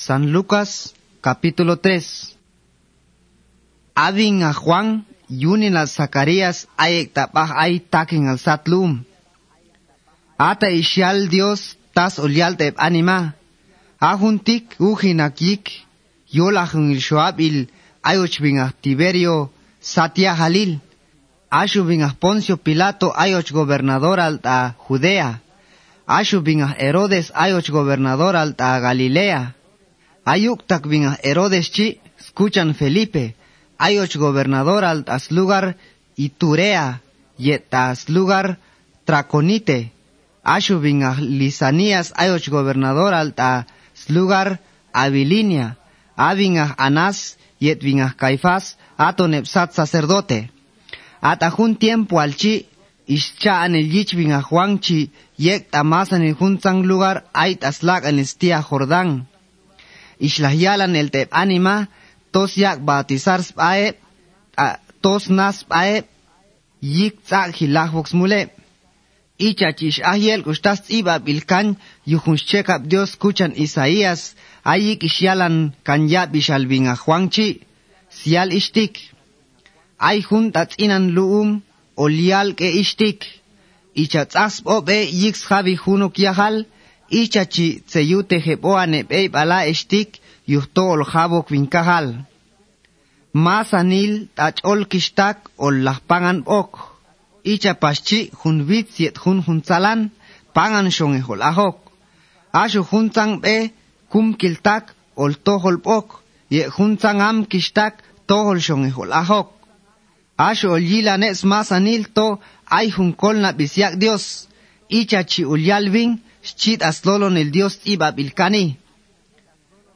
San Lucas capítulo 3. Adin a Juan, yunin al Zacarías ayek tapah ay takin al satlum. Ata ishal Dios tas olial tep anima. Ahuntik uhinakik, yolahun il shoab il ayoch bingah Tiberio Satia Halil. Ashu Poncio Pilato ayoch gobernador alta Judea. Ashu bingah Herodes ayoch gobernador alta Galilea. Ayuk tak bingah Herodes chi, escuchan Felipe, ayoch gobernador altas lugar Iturea, yetas lugar Traconite. Ashu bingah Lisanías ayoch gobernador alta lugar Abilinia. Abingah Anás, yet bingah Caifás, ato nepsat sacerdote. Ata jun tiempo al chi, ischaan el yich bingah Juan chi, yek tamasan el jun sang lugar ait aslak en estia Jordán ishlahyalan el tep anima, tos yak bautizar spae, tos nas spae, yik tzak hilach vox mule. Icha ahiel gustas iba bilkan, yuhunshchekap Dios kuchan Isaías, ayik ishyalan kanya bishalbinga Juanchi, sial ishtik. Ay juntat inan luum, olial ke ishtik. Icha tzasp obe yiks javi hunuk yahal, ichachi tseyute jeboa nebei bala estik yuhto ol jabok vinkajal. Masanil tach ol kishtak ol lahpangan ok. Icha paschi hun vitziet hun hun pangan shon ehol ahok. Ashu hun be kum kiltak ol tohol ok. Ye hun am kishtak tohol shon ehol ahok. Ashu ol yila nez masanil to ay hun kol na bisyak dios. Icha chi ul chitas lolon el Dios iba bilkani.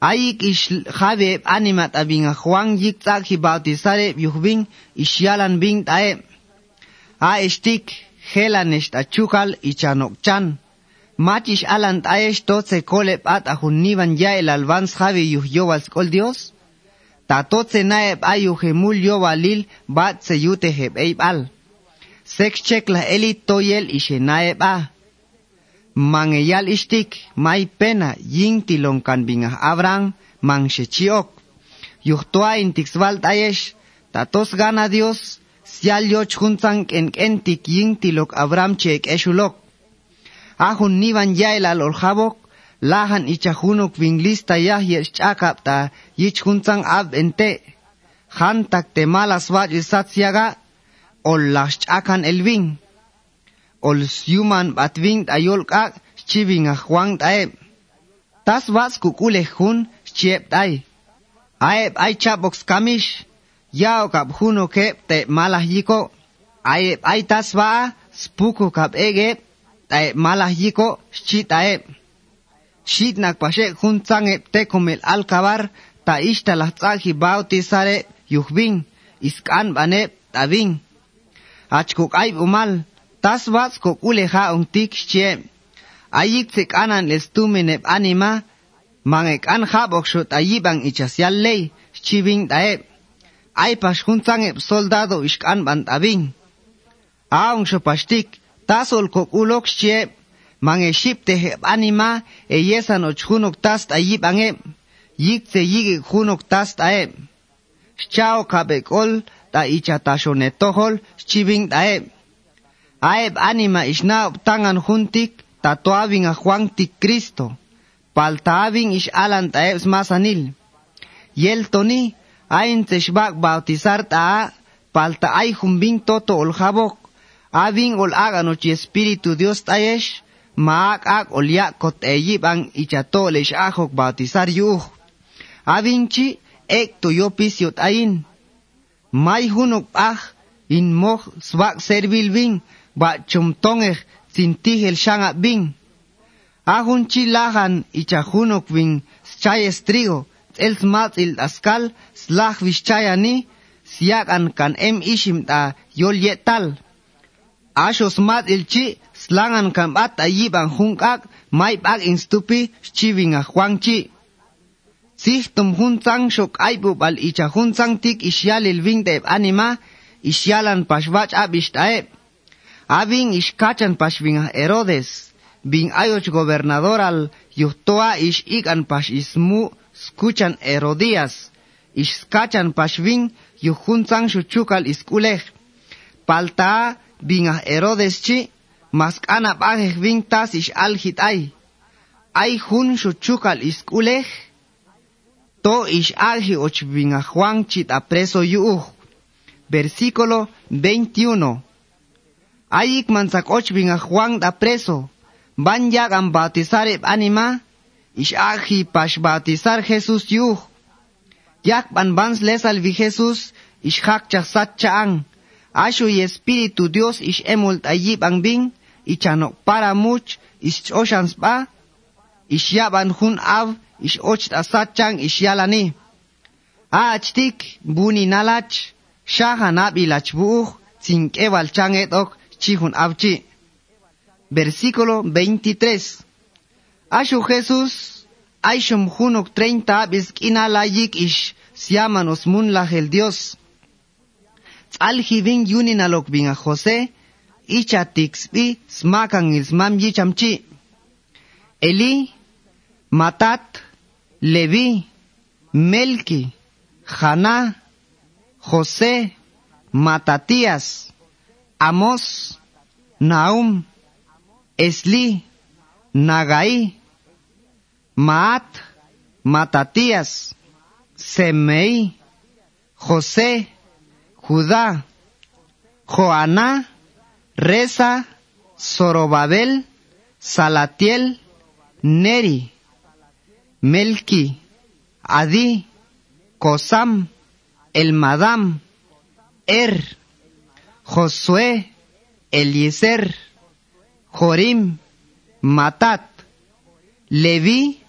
Aik ish jabe animat abin a Juan yik taki bautizare yuhbin ish bin tae. A estik helan ish tachukal ichanokchan. Machish alan tae shtotze kole pat ahun ya el alvans jabe yuh yobal Dios. Tatotze nae ayu gemul yobalil bat se yute heb eib al. Sex chekla eli toyel ish nae mangeyal istik may pena ying tilong kan bingah Abraham mang shechiok. Yuhtoa intixval tayesh, tatos gana Dios, sial yoch juntang en entik ying tilok Abraham chek eshulok. Ahun nivan yael al orjabok, lahan ichahunok vinglista yah yesh chakap ta yich juntang ab ente. Hantak te malas waj isatziaga, ol las chakan elving ol siuman batving ayol kak chiving a Juan tae. Tas vas kukule hun chiep tay. Aep ay chabox kamish. Yao kap huno ke te malah yiko. Aep ay tas va spuku kap ege te malah yiko chi tae. Shit nak pashe hun tsange te komel alkabar ta ishta la tsaki bautizare yuhbing iskan bane tabing. Achkuk ay umal taswats ko kuleja untik che ayik tsik anan lestumine anima mangek an habok shot ayibang ichasyal ley chibing dae ay pashkuntzang ep soldado ishkan bantabing aung shopashtik tasol ko kulok che mange shipte hep anima eyesan chunok tast ayibang ep yikte yige kunok tast ae chao kabekol ta netohol, chibing daeb. Aeb anima ishna tangan juntik tatuavin a Juan tik Cristo. Paltaavin ish alan taebs masanil. Yel toni ain bautizar ta palta ay toto ol jabok. Avin ol agano chi espíritu Dios taesh. Maak ak ol yakot eyibang ichatol ish ajok bautizar yuh. Avin chi ek tuyopis yot ain. May hunok ah in moh swak servil ving ba chumtongeh sintih el shanga bing. Ahun chi lahan ichahunok ving chayes trigo, el smat il askal slah vishchayani, siakan kan em ishim ta yol yetal. Asho smat il chi slangan kan bat ayibang hunkak may bag instupi chiving a huang chi. Sihtum huntang shok aibu bal icha huntang tik isyal il ving anima, isyalan pashwach abish taeb. Avin ishkachan pashvin Herodes, bin ayoch gobernador al yuhtoa ish ikan pash ismu escuchan Herodías, ish skachan pashvin yuhunzang shuchukal iskulej. Palta bingah Herodes chi, mas ana bajej vin tas ish alhit ay. Ay hun shuchukal iskulej, to ish alhi och bingah Juan chit apreso yuuj. Versículo 21. Ayik mansak och bingah Juan da preso. Van yagan bautizar anima, aji pash bautizar Jesús yuh. Yak ban bans lesal vi Jesús, ish hak chasat chaang. Ashu y Espíritu Dios ish emult ayib bing, ichanok para much, ish oshans ba, ish yaban hun av, ish ocht asat chang ish yalani. Achtik buni nalach, shahanab ilach buuj, sin eval chang etok, chihun avchi. Versículo 23. Ashu Jesús, Aishum hunuk 30 biskina layik ish, siamanos mun el Dios. Tzalhi vin yunin alok vin a José, icha tixbi smakan ismam yichamchi. Eli, Matat, Levi, Melki, Haná, José, Matatías, Amos, Naum, Esli, Nagai, Maat, Matatías, Semei, José, Judá, Joaná, Reza, Zorobabel, Salatiel, Neri, Melki, Adi, Kosam, El Madam, Er, Josué, Eliezer, Jorim, Matat, Levi,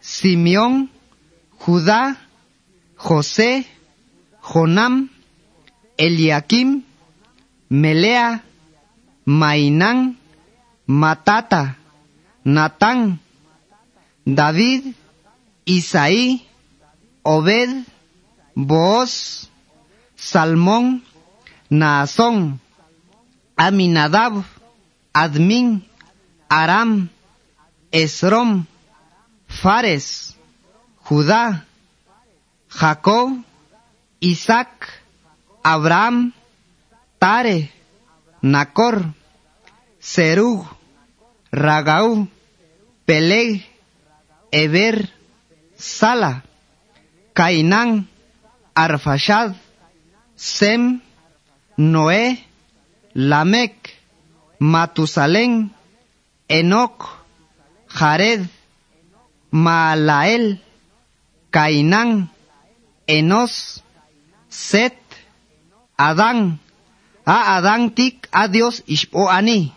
Simeón, Judá, José, Jonam, Eliakim, Melea, Mainán, Matata, Natán, David, Isaí, Obed, Boaz, Salmón, Naasón, Aminadab, Admin, Aram, Esrom, Fares, Judá, Jacob, Isaac, Abraham, Tare, Nacor, Serug, Ragau, Peleg, Eber, Sala, Cainán, Arfashad, Sem, Noé, Lamec, Matusalén, Enoc, Jared, Maalael, Cainán, Enos, Set, Adán, a Adán tik a Dios ishpo ani.